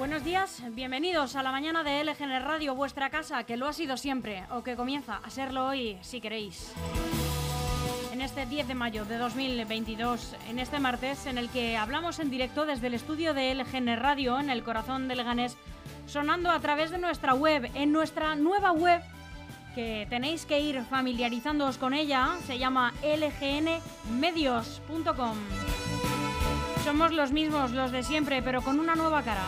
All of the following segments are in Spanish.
Buenos días, bienvenidos a la mañana de LGN Radio, vuestra casa, que lo ha sido siempre, o que comienza a serlo hoy, si queréis. En este 10 de mayo de 2022, en este martes, en el que hablamos en directo desde el estudio de LGN Radio, en el corazón de Leganés, sonando a través de nuestra web, en nuestra nueva web, que tenéis que ir familiarizándoos con ella, se llama lgnmedios.com. Somos los mismos, los de siempre, pero con una nueva cara.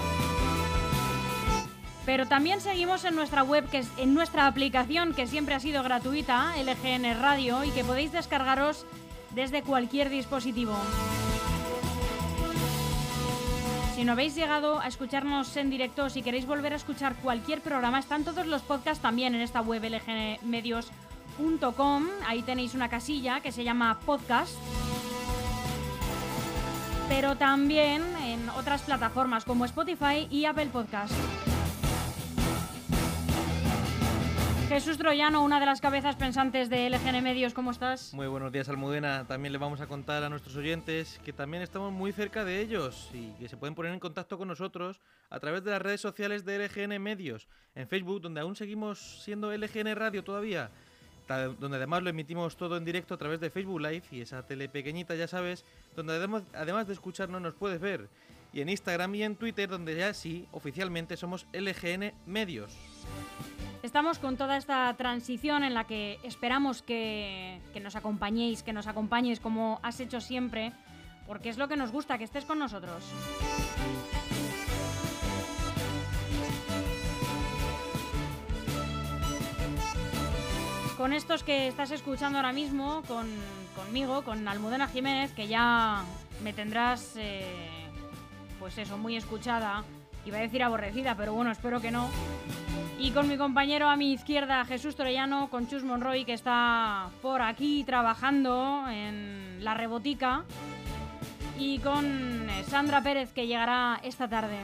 Pero también seguimos en nuestra web, que es en nuestra aplicación, que siempre ha sido gratuita, LGN Radio, y que podéis descargaros desde cualquier dispositivo. Si no habéis llegado a escucharnos en directo, si queréis volver a escuchar cualquier programa, están todos los podcasts también en esta web lgnmedios.com. Ahí tenéis una casilla que se llama podcast. Pero también en otras plataformas como Spotify y Apple Podcast. Jesús Troyano, una de las cabezas pensantes de LGN Medios, ¿cómo estás? Muy buenos días, Almudena. También le vamos a contar a nuestros oyentes que también estamos muy cerca de ellos y que se pueden poner en contacto con nosotros a través de las redes sociales de LGN Medios. En Facebook, donde aún seguimos siendo LGN Radio todavía, donde además lo emitimos todo en directo a través de Facebook Live y esa tele pequeñita, ya sabes, donde además, de escucharnos nos puedes ver. Y en Instagram y en Twitter, donde ya sí, oficialmente somos LGN Medios. Estamos con toda esta transición en la que esperamos que, nos acompañéis, que nos acompañes como has hecho siempre, porque es lo que nos gusta, que estés con nosotros. Con estos que estás escuchando ahora mismo, con, conmigo, con Almudena Jiménez, que ya me tendrás, eh, pues eso, muy escuchada. Iba a decir aborrecida, pero bueno, espero que no. Y con mi compañero a mi izquierda, Jesús Torellano, con Chus Monroy, que está por aquí trabajando en la rebotica. Y con Sandra Pérez, que llegará esta tarde.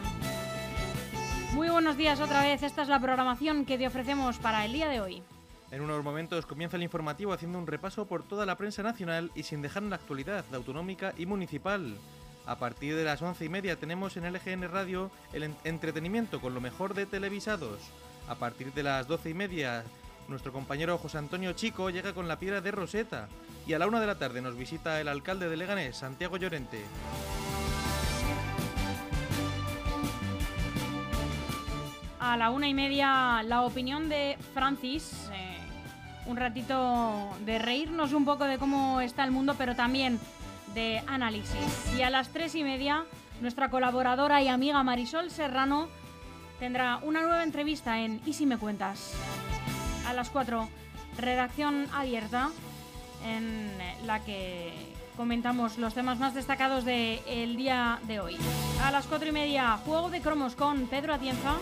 Muy buenos días otra vez. Esta es la programación que te ofrecemos para el día de hoy. En unos momentos comienza el informativo haciendo un repaso por toda la prensa nacional y sin dejar en la actualidad, la autonómica y municipal. A partir de las once y media tenemos en LGN Radio el entretenimiento con lo mejor de televisados. A partir de las doce y media, nuestro compañero José Antonio Chico llega con la piedra de Roseta. Y a la una de la tarde nos visita el alcalde de Leganés, Santiago Llorente. A la una y media, la opinión de Francis. Eh, un ratito de reírnos un poco de cómo está el mundo, pero también de análisis. Y a las tres y media, nuestra colaboradora y amiga Marisol Serrano tendrá una nueva entrevista en Y si me cuentas. A las 4, redacción abierta, en la que comentamos los temas más destacados del día de hoy. A las 4 y media, juego de cromos con Pedro Atienza.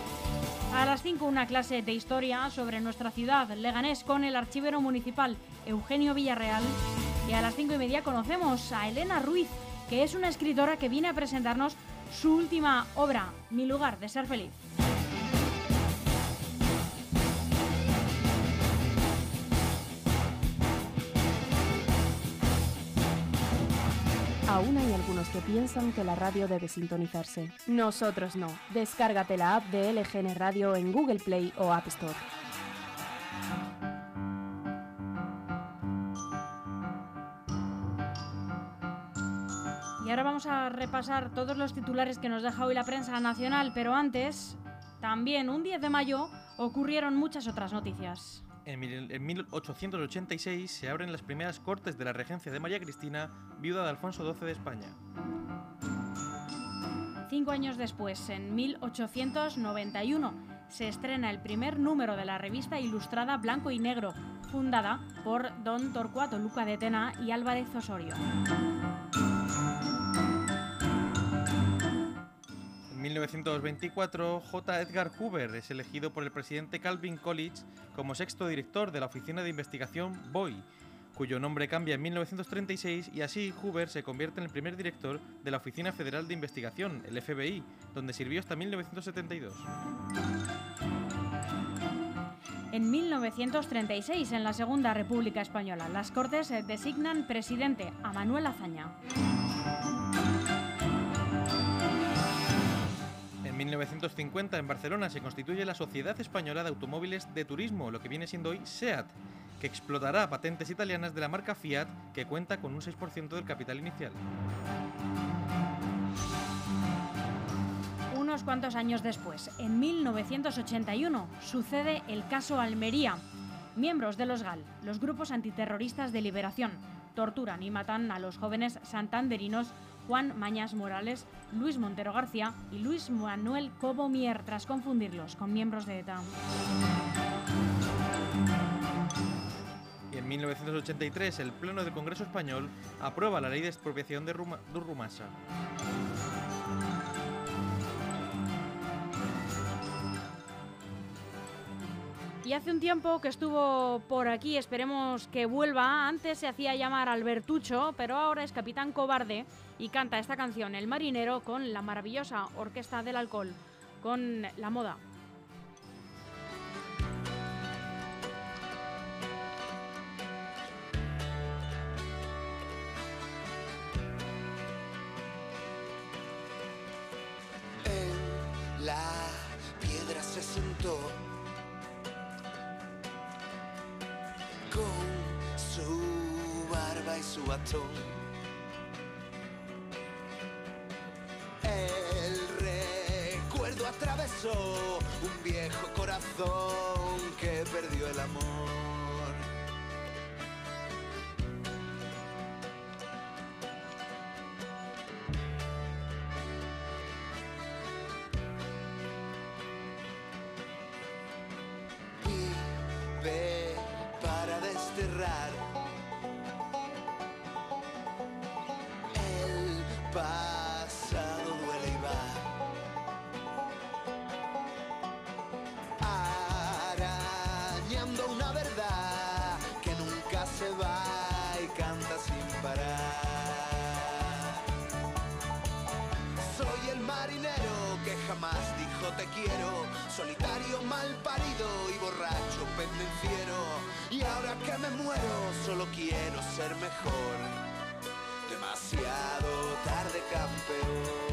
A las 5, una clase de historia sobre nuestra ciudad, Leganés, con el archivero municipal Eugenio Villarreal. Y a las 5 y media conocemos a Elena Ruiz, que es una escritora que viene a presentarnos su última obra, Mi lugar de ser feliz. Aún hay algunos que piensan que la radio debe sintonizarse. Nosotros no. Descárgate la app de LGN Radio en Google Play o App Store. Y ahora vamos a repasar todos los titulares que nos deja hoy la prensa nacional, pero antes, también un 10 de mayo ocurrieron muchas otras noticias. En, 1886 se abren las primeras cortes de la regencia de María Cristina, viuda de Alfonso XII de España. Cinco años después, en 1891, se estrena el primer número de la revista ilustrada Blanco y Negro, fundada por Don Torcuato Luca de Tena y Álvarez Osorio. 1924, J. Edgar Hoover es elegido por el presidente Calvin Coolidge como sexto director de la Oficina de Investigación BOI, cuyo nombre cambia en 1936 y así Hoover se convierte en el primer director de la Oficina Federal de Investigación, el FBI, donde sirvió hasta 1972. En 1936, en la Segunda República Española, las Cortes designan presidente a Manuel Azaña. En 1950 en Barcelona se constituye la Sociedad Española de Automóviles de Turismo, lo que viene siendo hoy SEAT, que explotará patentes italianas de la marca Fiat, que cuenta con un 6% del capital inicial. Unos cuantos años después, en 1981, sucede el caso Almería. Miembros de los GAL, los grupos antiterroristas de liberación, torturan y matan a los jóvenes santanderinos Juan Mañas Morales, Luis Montero García y Luis Manuel Cobomier tras confundirlos con miembros de ETA. En 1983 el Pleno del Congreso Español aprueba la ley de expropiación de, Ruma- Y hace un tiempo que estuvo por aquí, esperemos que vuelva. Antes se hacía llamar Albertucho, pero ahora es capitán cobarde y canta esta canción, El marinero, con la maravillosa Orquesta del Alcohol, con la moda. Su bastón. El recuerdo atravesó un viejo corazón que perdió el amor. Te quiero, solitario, mal parido y borracho, pendenciero. Y ahora que me muero, solo quiero ser mejor. Demasiado tarde, campeón.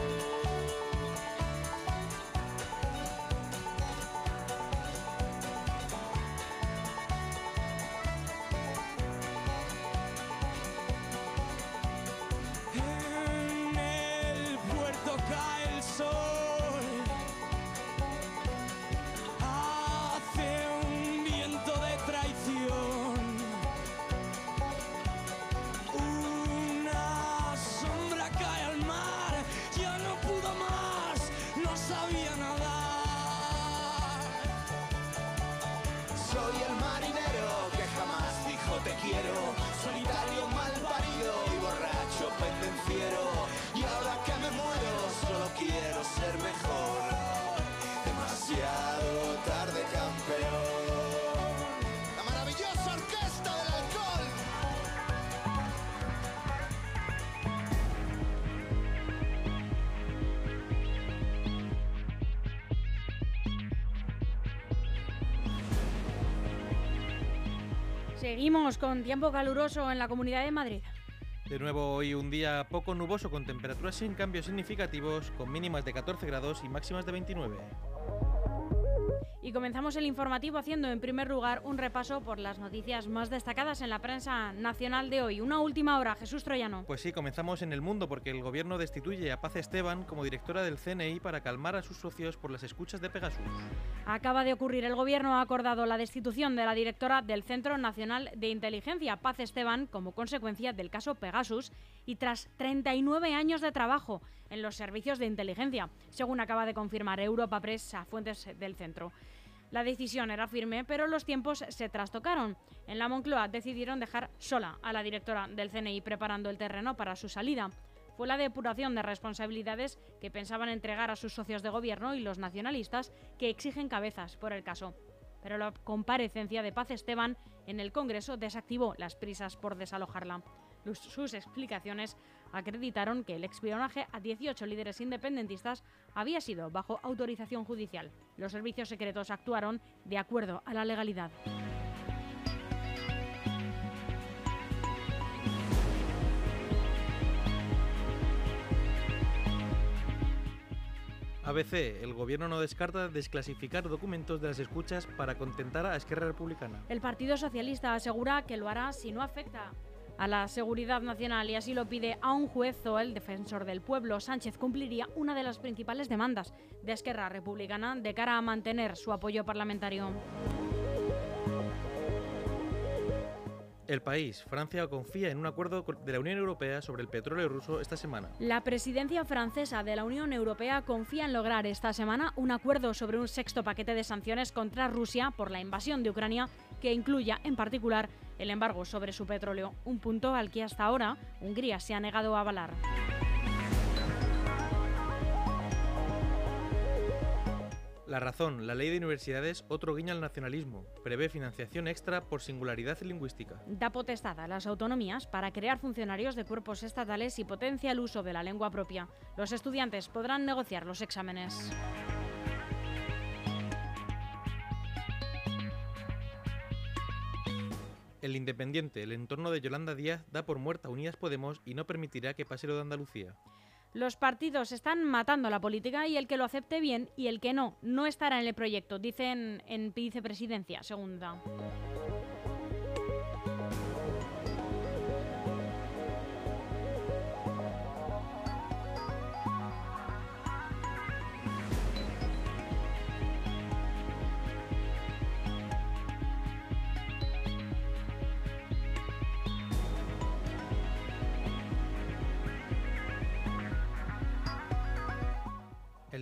Seguimos con tiempo caluroso en la Comunidad de Madrid. De nuevo hoy un día poco nuboso con temperaturas sin cambios significativos, con mínimas de 14 grados y máximas de 29. Y comenzamos el informativo haciendo en primer lugar un repaso por las noticias más destacadas en la prensa nacional de hoy. Una última hora, Jesús Troyano. Pues sí, comenzamos en el mundo porque el gobierno destituye a Paz Esteban como directora del CNI para calmar a sus socios por las escuchas de Pegasus. Acaba de ocurrir, el gobierno ha acordado la destitución de la directora del Centro Nacional de Inteligencia, Paz Esteban, como consecuencia del caso Pegasus y tras 39 años de trabajo en los servicios de inteligencia, según acaba de confirmar Europa Press a fuentes del centro. La decisión era firme, pero los tiempos se trastocaron. En la Moncloa decidieron dejar sola a la directora del CNI preparando el terreno para su salida. Fue la depuración de responsabilidades que pensaban entregar a sus socios de gobierno y los nacionalistas que exigen cabezas por el caso. Pero la comparecencia de Paz Esteban en el Congreso desactivó las prisas por desalojarla. Sus explicaciones acreditaron que el espionaje a 18 líderes independentistas había sido bajo autorización judicial. Los servicios secretos actuaron de acuerdo a la legalidad. ABC, el gobierno no descarta desclasificar documentos de las escuchas para contentar a Esquerra Republicana. El Partido Socialista asegura que lo hará si no afecta a la seguridad nacional y así lo pide a un juez o el defensor del pueblo. Sánchez cumpliría una de las principales demandas de Esquerra Republicana de cara a mantener su apoyo parlamentario. El país, Francia, confía en un acuerdo de la Unión Europea sobre el petróleo ruso esta semana. La presidencia francesa de la Unión Europea confía en lograr esta semana un acuerdo sobre un sexto paquete de sanciones contra Rusia por la invasión de Ucrania que incluya en particular el embargo sobre su petróleo, un punto al que hasta ahora Hungría se ha negado a avalar. La razón, la ley de universidades, otro guiño al nacionalismo. Prevé financiación extra por singularidad lingüística. Da potestad a las autonomías para crear funcionarios de cuerpos estatales y potencia el uso de la lengua propia. Los estudiantes podrán negociar los exámenes. El Independiente, el entorno de Yolanda Díaz, da por muerta Unidas Podemos y no permitirá que pase lo de Andalucía. Los partidos están matando la política y el que lo acepte bien y el que no, no estará en el proyecto, dicen en vicepresidencia segunda.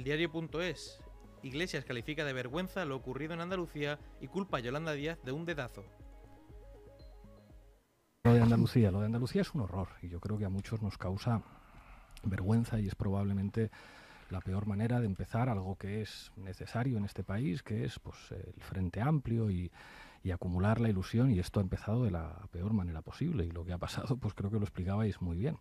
Diario.es. Iglesias califica de vergüenza lo ocurrido en Andalucía y culpa a Yolanda Díaz de un dedazo. Lo de Andalucía, lo de Andalucía es un horror y yo creo que a muchos nos causa vergüenza y es probablemente la peor manera de empezar algo que es necesario en este país, que es pues el frente amplio y, y acumular la ilusión y esto ha empezado de la peor manera posible y lo que ha pasado pues creo que lo explicabais muy bien.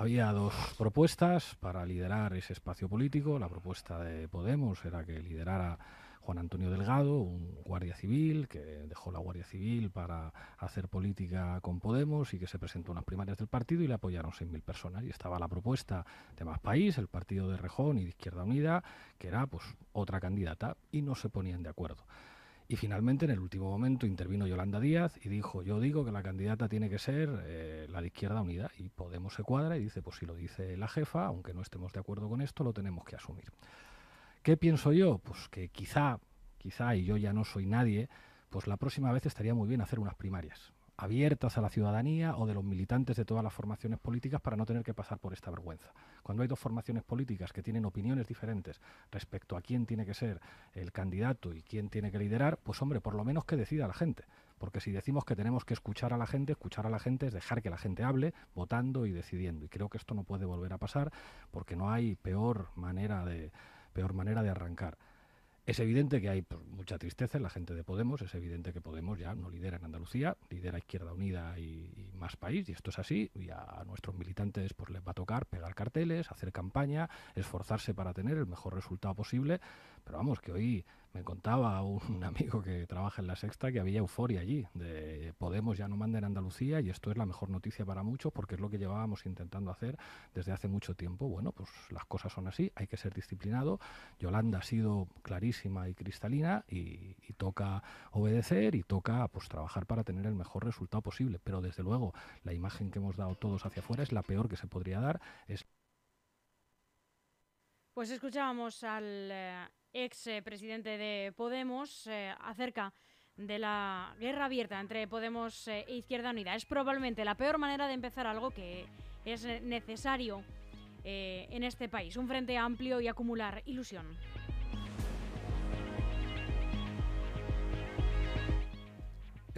Había dos propuestas para liderar ese espacio político. La propuesta de Podemos era que liderara Juan Antonio Delgado, un guardia civil que dejó la Guardia Civil para hacer política con Podemos y que se presentó a unas primarias del partido y le apoyaron 6.000 personas. Y estaba la propuesta de Más País, el partido de Rejón y de Izquierda Unida, que era pues otra candidata y no se ponían de acuerdo. Y finalmente, en el último momento, intervino Yolanda Díaz y dijo, yo digo que la candidata tiene que ser eh, la de Izquierda Unida. Y Podemos se cuadra y dice, pues si lo dice la jefa, aunque no estemos de acuerdo con esto, lo tenemos que asumir. ¿Qué pienso yo? Pues que quizá, quizá, y yo ya no soy nadie, pues la próxima vez estaría muy bien hacer unas primarias abiertas a la ciudadanía o de los militantes de todas las formaciones políticas para no tener que pasar por esta vergüenza. Cuando hay dos formaciones políticas que tienen opiniones diferentes respecto a quién tiene que ser el candidato y quién tiene que liderar, pues hombre, por lo menos que decida la gente. Porque si decimos que tenemos que escuchar a la gente, escuchar a la gente es dejar que la gente hable, votando y decidiendo. Y creo que esto no puede volver a pasar porque no hay peor manera de, peor manera de arrancar. Es evidente que hay pues, mucha tristeza en la gente de Podemos, es evidente que Podemos ya no lidera en Andalucía, lidera Izquierda Unida y, y, Más País, y esto es así, y a nuestros militantes pues les va a tocar pegar carteles, hacer campaña, esforzarse para tener el mejor resultado posible, pero vamos, que hoy me contaba un amigo que trabaja en la Sexta que había euforia allí, de Podemos ya no manda en Andalucía y esto es la mejor noticia para muchos porque es lo que llevábamos intentando hacer desde hace mucho tiempo. Bueno, pues las cosas son así, hay que ser disciplinado. Yolanda ha sido clarísima y cristalina y, toca obedecer y toca pues trabajar para tener el mejor resultado posible. Pero desde luego la imagen que hemos dado todos hacia afuera es la peor que se podría dar. Es pues escuchábamos al eh, ex eh, presidente de Podemos eh, acerca de la guerra abierta entre Podemos e Izquierda Unida. Es probablemente la peor manera de empezar algo que es necesario en este país. Un frente amplio y acumular ilusión.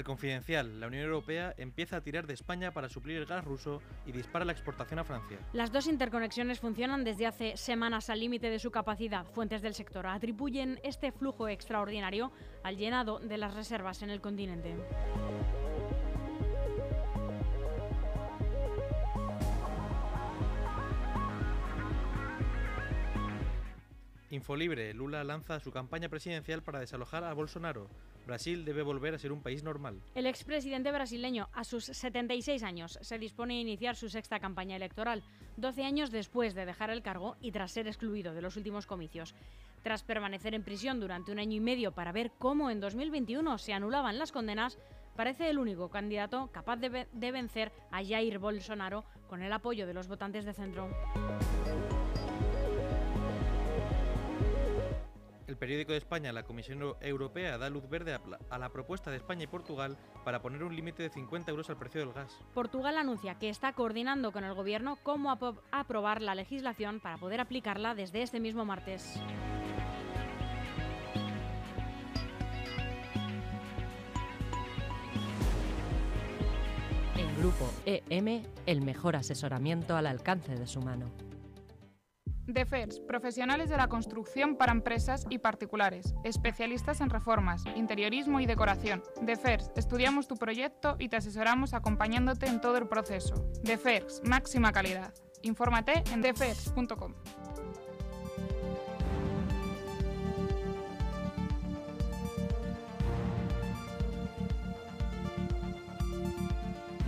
El Confidencial, la Unión Europea empieza a tirar de España para suplir el gas ruso y dispara la exportación a Francia. Las dos interconexiones funcionan desde hace semanas al límite de su capacidad. Fuentes del sector atribuyen este flujo extraordinario al llenado de las reservas en el continente. Infolibre, Lula lanza su campaña presidencial para desalojar a Bolsonaro. Brasil debe volver a ser un país normal. El expresidente brasileño, a sus 76 años, se dispone a iniciar su sexta campaña electoral, 12 años después de dejar el cargo y tras ser excluido de los últimos comicios. Tras permanecer en prisión durante un año y medio para ver cómo en 2021 se anulaban las condenas, parece el único candidato capaz de, ve- de vencer a Jair Bolsonaro con el apoyo de los votantes de centro. El periódico de España, la Comisión Europea, da luz verde a, la propuesta de España y Portugal para poner un límite de 50 euros al precio del gas. Portugal anuncia que está coordinando con el gobierno cómo apro- aprobar la legislación para poder aplicarla desde este mismo martes. En Grupo EM, el mejor asesoramiento al alcance de su mano. DEFERS, profesionales de la construcción para empresas y particulares, especialistas en reformas, interiorismo y decoración. DEFERS, estudiamos tu proyecto y te asesoramos acompañándote en todo el proceso. DEFERS, máxima calidad. Infórmate en defers.com.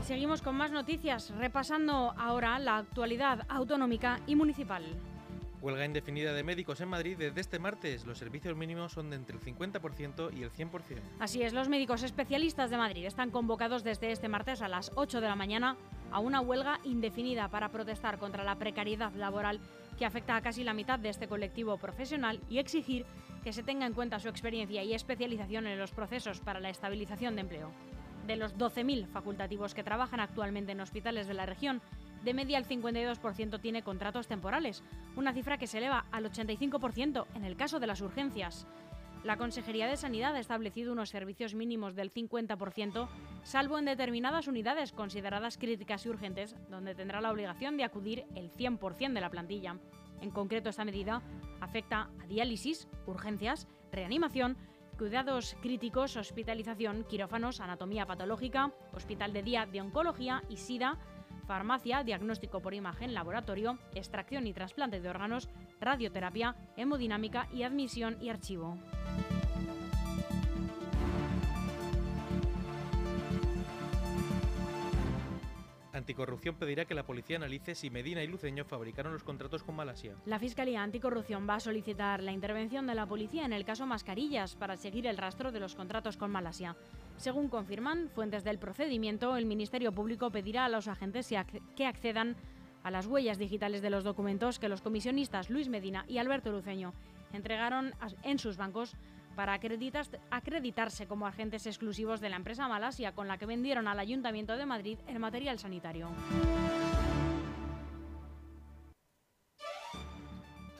Seguimos con más noticias, repasando ahora la actualidad autonómica y municipal. Huelga indefinida de médicos en Madrid desde este martes. Los servicios mínimos son de entre el 50% y el 100%. Así es, los médicos especialistas de Madrid están convocados desde este martes a las 8 de la mañana a una huelga indefinida para protestar contra la precariedad laboral que afecta a casi la mitad de este colectivo profesional y exigir que se tenga en cuenta su experiencia y especialización en los procesos para la estabilización de empleo. De los 12.000 facultativos que trabajan actualmente en hospitales de la región, de media el 52% tiene contratos temporales, una cifra que se eleva al 85% en el caso de las urgencias. La Consejería de Sanidad ha establecido unos servicios mínimos del 50%, salvo en determinadas unidades consideradas críticas y urgentes, donde tendrá la obligación de acudir el 100% de la plantilla. En concreto, esta medida afecta a diálisis, urgencias, reanimación, cuidados críticos, hospitalización, quirófanos, anatomía patológica, hospital de día de oncología y SIDA, farmacia, diagnóstico por imagen, laboratorio, extracción y trasplante de órganos, radioterapia, hemodinámica y admisión y archivo. Anticorrupción pedirá que la policía analice si Medina y Luceño fabricaron los contratos con Malasia. La Fiscalía Anticorrupción va a solicitar la intervención de la policía en el caso Mascarillas para seguir el rastro de los contratos con Malasia. Según confirman fuentes del procedimiento, el Ministerio Público pedirá a los agentes que accedan a las huellas digitales de los documentos que los comisionistas Luis Medina y Alberto Luceño entregaron en sus bancos para acreditarse como agentes exclusivos de la empresa Malasia con la que vendieron al Ayuntamiento de Madrid el material sanitario.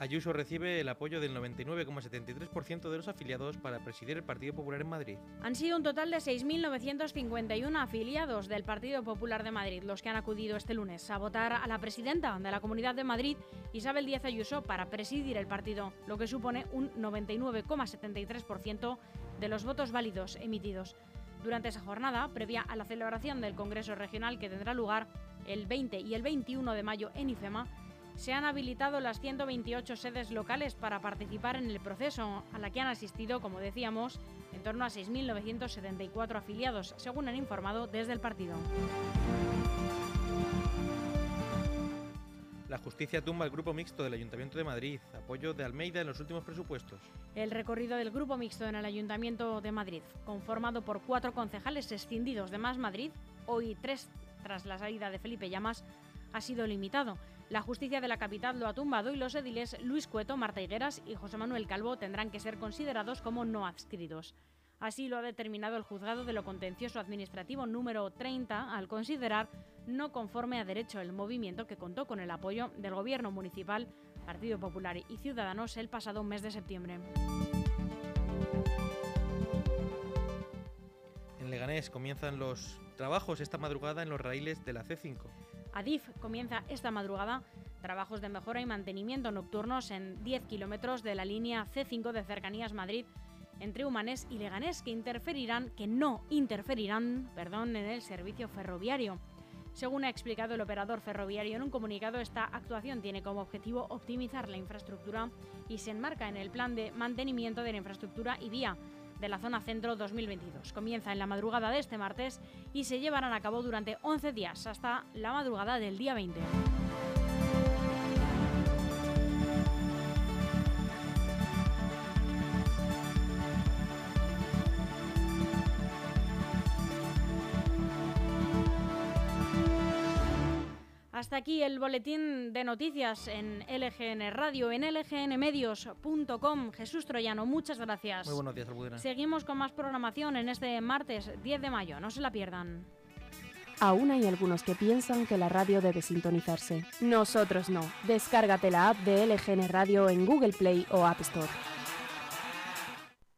Ayuso recibe el apoyo del 99,73% de los afiliados para presidir el Partido Popular en Madrid. Han sido un total de 6.951 afiliados del Partido Popular de Madrid los que han acudido este lunes a votar a la presidenta de la Comunidad de Madrid, Isabel Díaz Ayuso, para presidir el partido, lo que supone un 99,73% de los votos válidos emitidos. Durante esa jornada, previa a la celebración del Congreso Regional que tendrá lugar el 20 y el 21 de mayo en IFEMA, se han habilitado las 128 sedes locales para participar en el proceso, a la que han asistido, como decíamos, en torno a 6.974 afiliados, según han informado desde el partido. La justicia tumba el grupo mixto del Ayuntamiento de Madrid, apoyo de Almeida en los últimos presupuestos. El recorrido del grupo mixto en el Ayuntamiento de Madrid, conformado por cuatro concejales escindidos de Más Madrid, hoy tres tras la salida de Felipe Llamas, ha sido limitado. La justicia de la capital lo ha tumbado y los ediles Luis Cueto, Marta Higueras y José Manuel Calvo tendrán que ser considerados como no adscritos. Así lo ha determinado el juzgado de lo contencioso administrativo número 30 al considerar no conforme a derecho el movimiento que contó con el apoyo del gobierno municipal, Partido Popular y Ciudadanos el pasado mes de septiembre. En Leganés comienzan los trabajos esta madrugada en los raíles de la C5. Adif comienza esta madrugada trabajos de mejora y mantenimiento nocturnos en 10 kilómetros de la línea C5 de Cercanías Madrid entre Humanés y Leganés que interferirán, que no interferirán, perdón, en el servicio ferroviario. Según ha explicado el operador ferroviario en un comunicado, esta actuación tiene como objetivo optimizar la infraestructura y se enmarca en el plan de mantenimiento de la infraestructura y vía de la zona centro 2022. Comienza en la madrugada de este martes y se llevarán a cabo durante 11 días hasta la madrugada del día 20. Hasta aquí el boletín de noticias en LGN Radio, en lgnmedios.com. Jesús Troyano, muchas gracias. Muy buenos días, Almudena. Seguimos con más programación en este martes 10 de mayo. No se la pierdan. Aún hay algunos que piensan que la radio debe sintonizarse. Nosotros no. Descárgate la app de LGN Radio en Google Play o App Store.